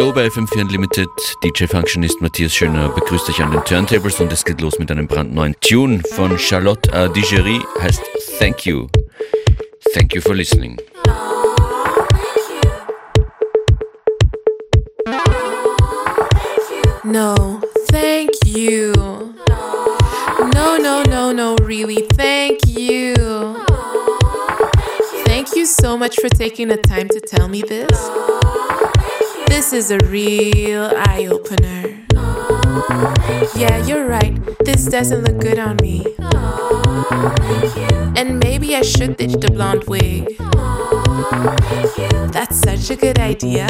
Hallo bei FM4 Unlimited. DJ Functionist Matthias Schöner begrüßt euch an den Turntables und es geht los mit einem brandneuen Tune von Charlotte Digerie, heißt Thank You. Thank you for listening. No, thank you. No, no, no, no, really, thank you. Thank you so much for taking the time to tell me this. This is a real eye opener. Yeah, you're right. This doesn't look good on me. And maybe I should ditch the blonde wig. That's such a good idea.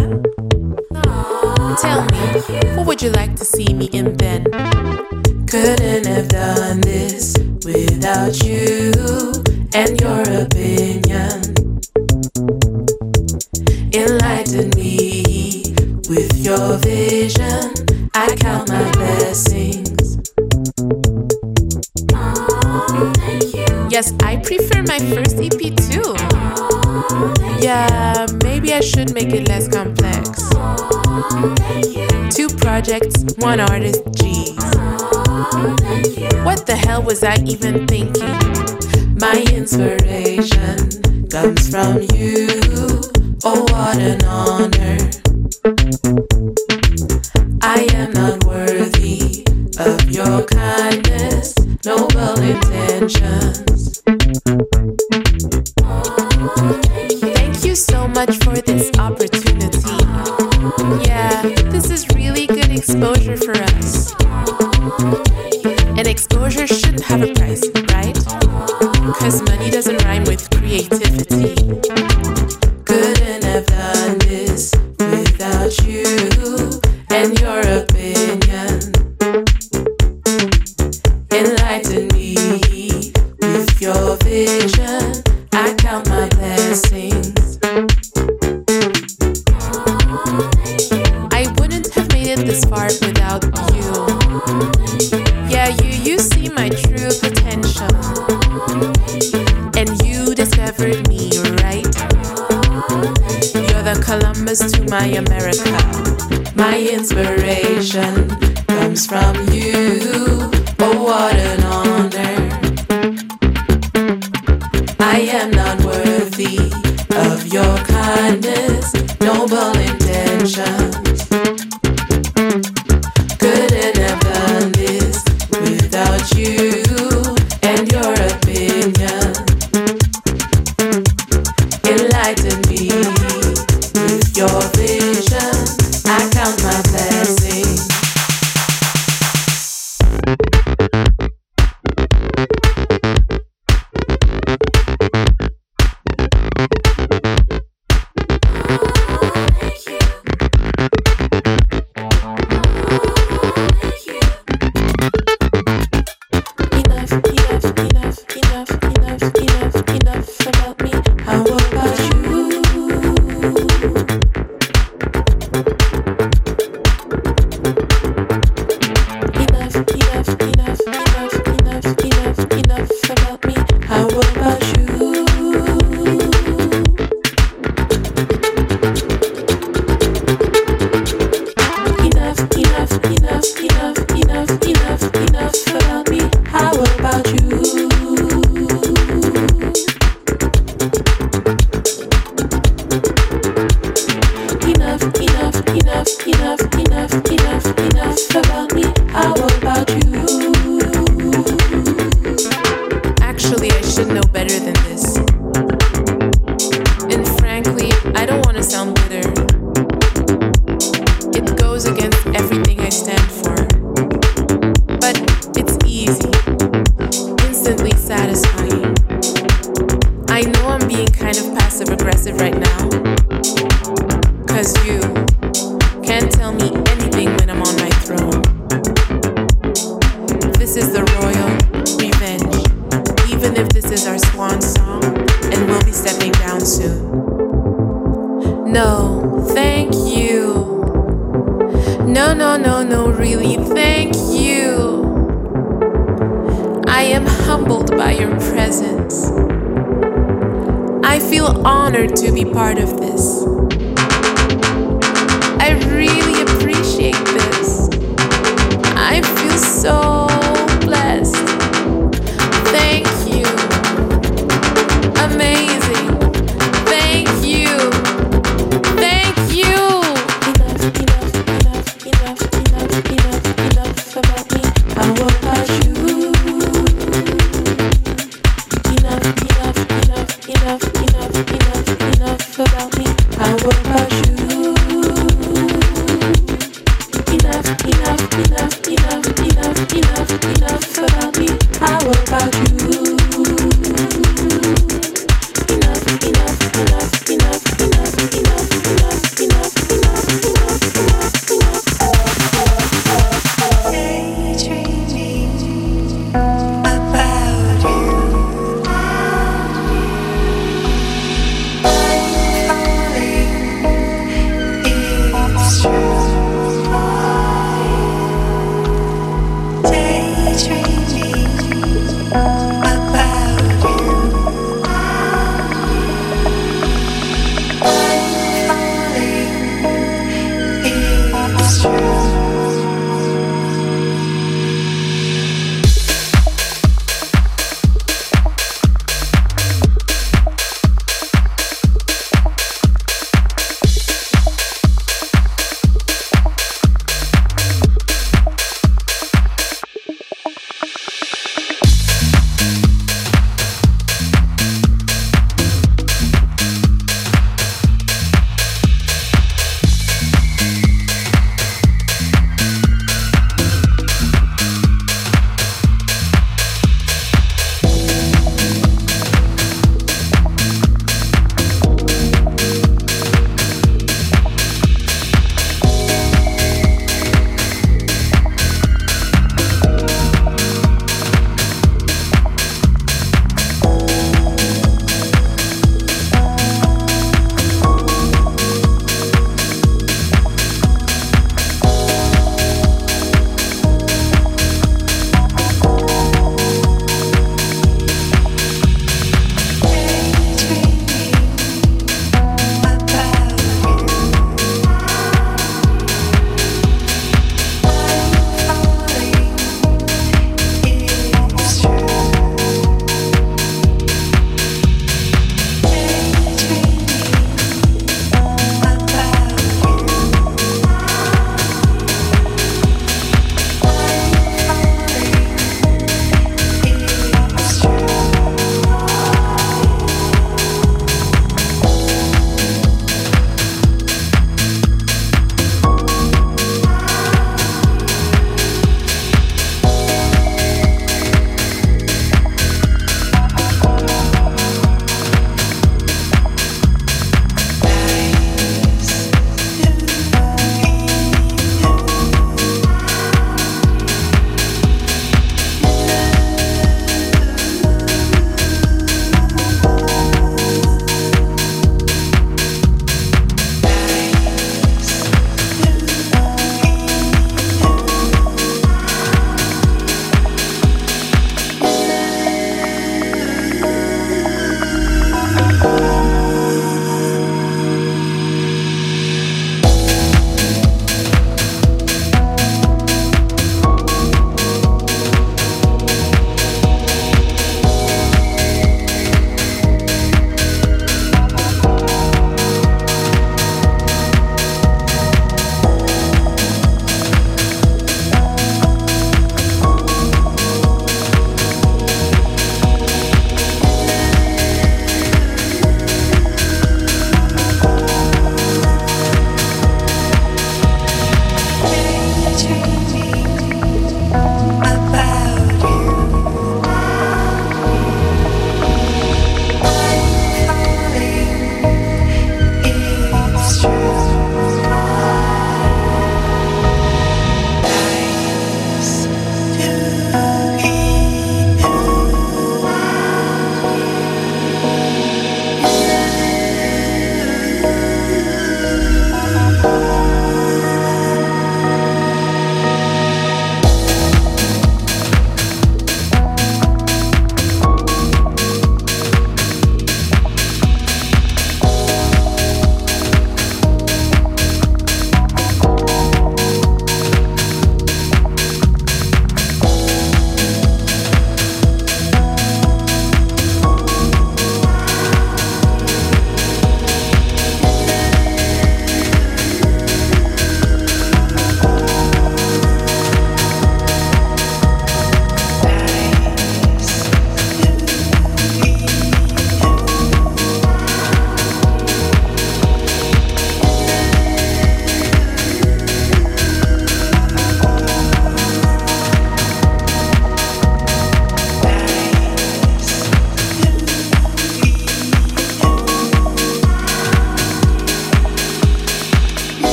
Tell me, what would you like to see me in then? Couldn't have done this without you and your opinion. Enlighten me your vision. I count my blessings. Yes, I prefer my first EP too. Yeah, maybe I should make it less complex. Two projects, one artist, geez. What the hell was I even thinking? My inspiration comes from you. Oh, what an honor. I am not worthy of your kindness, noble intentions. your presence. I feel honored to be part of this. I really appreciate this. I feel so.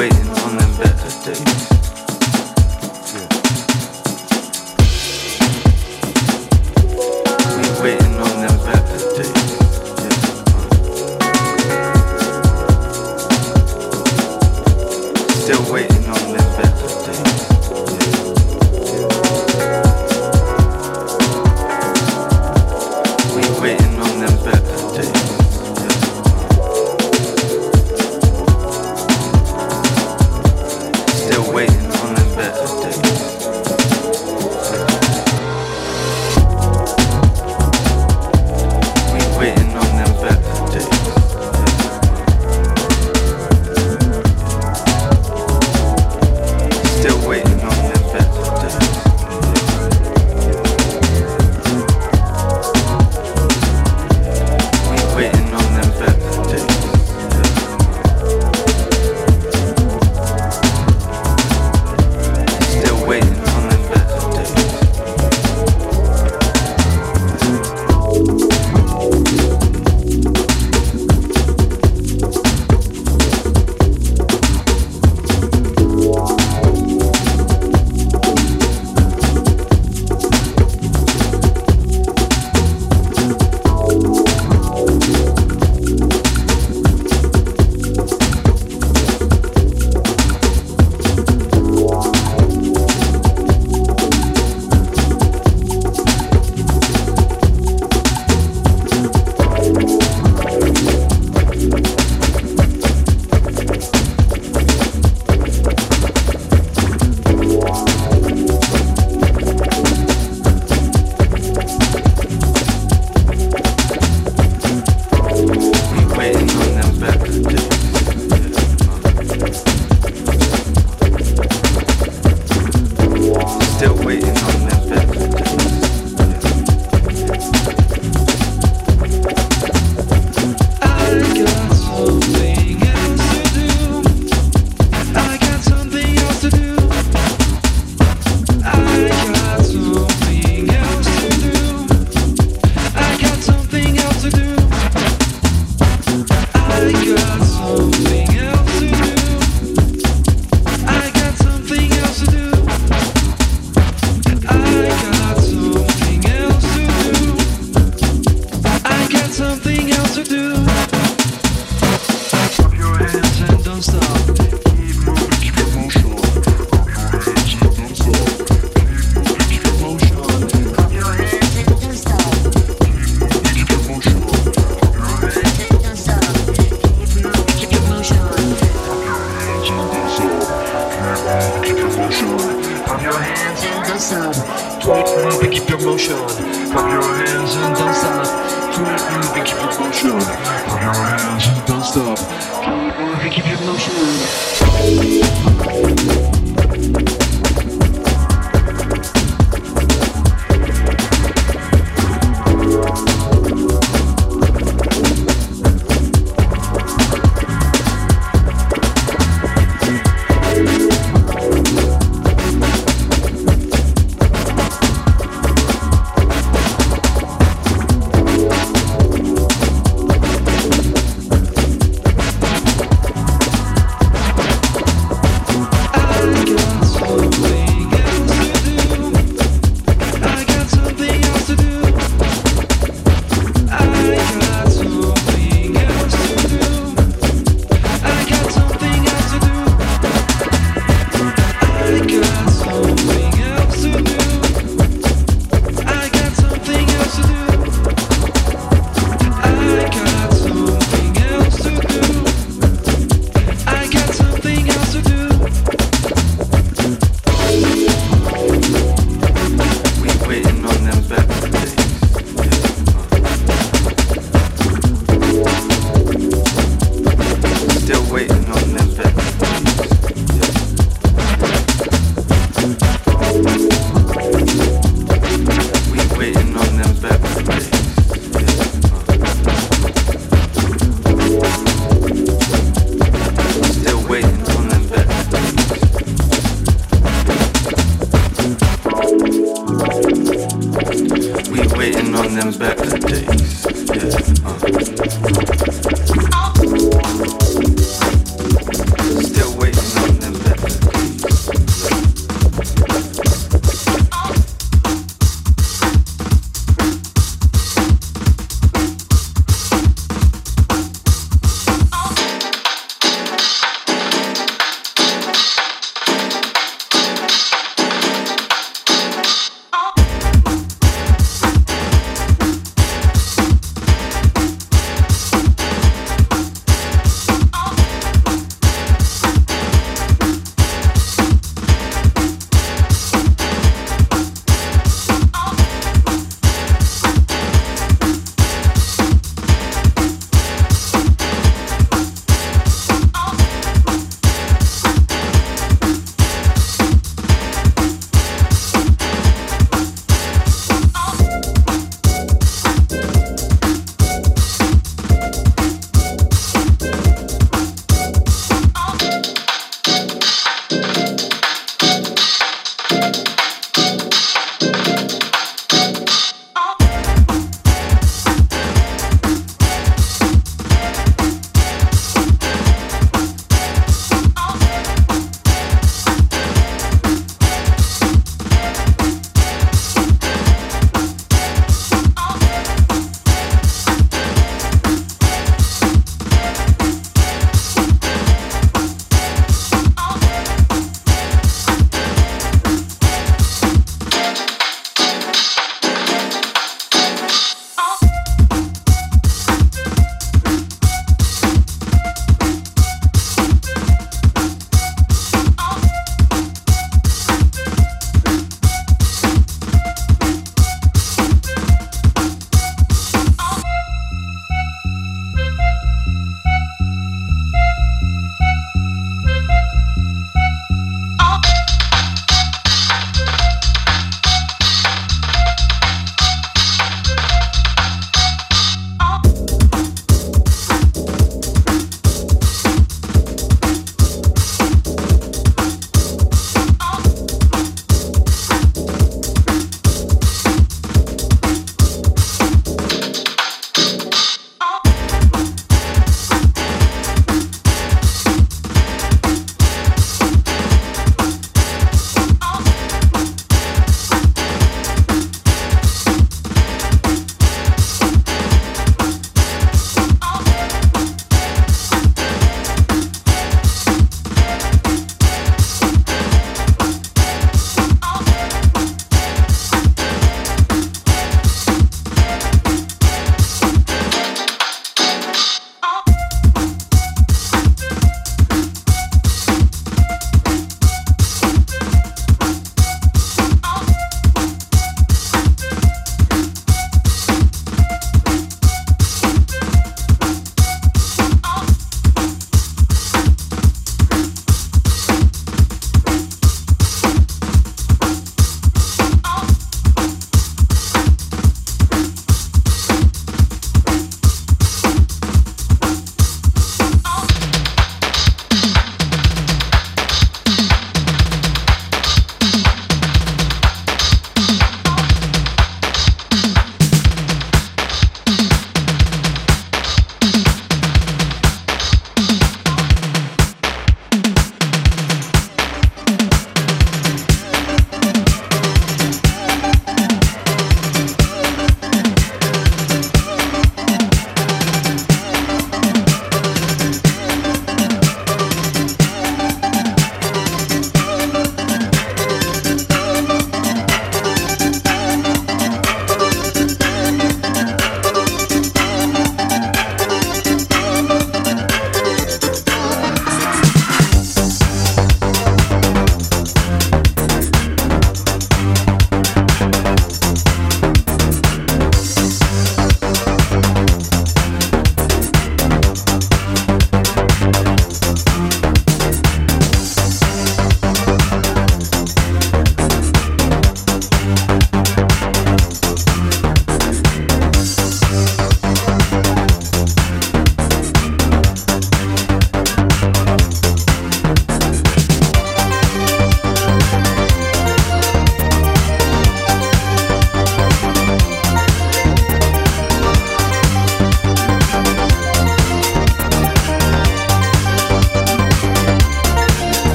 waiting on them better days.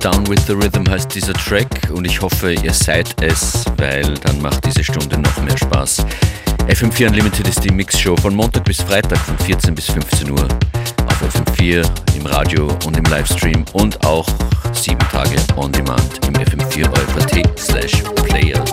Down with the Rhythm heißt dieser Track und ich hoffe, ihr seid es, weil dann macht diese Stunde noch mehr Spaß. FM4 Unlimited ist die Mixshow von Montag bis Freitag von 14 bis 15 Uhr auf FM4, im Radio und im Livestream und auch sieben Tage on demand im FM4 OFAT slash Player.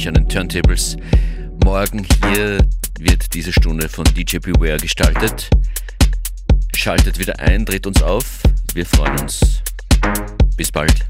Euch an den Turntables. Morgen hier wird diese Stunde von DJ Beware gestaltet. Schaltet wieder ein, dreht uns auf. Wir freuen uns. Bis bald.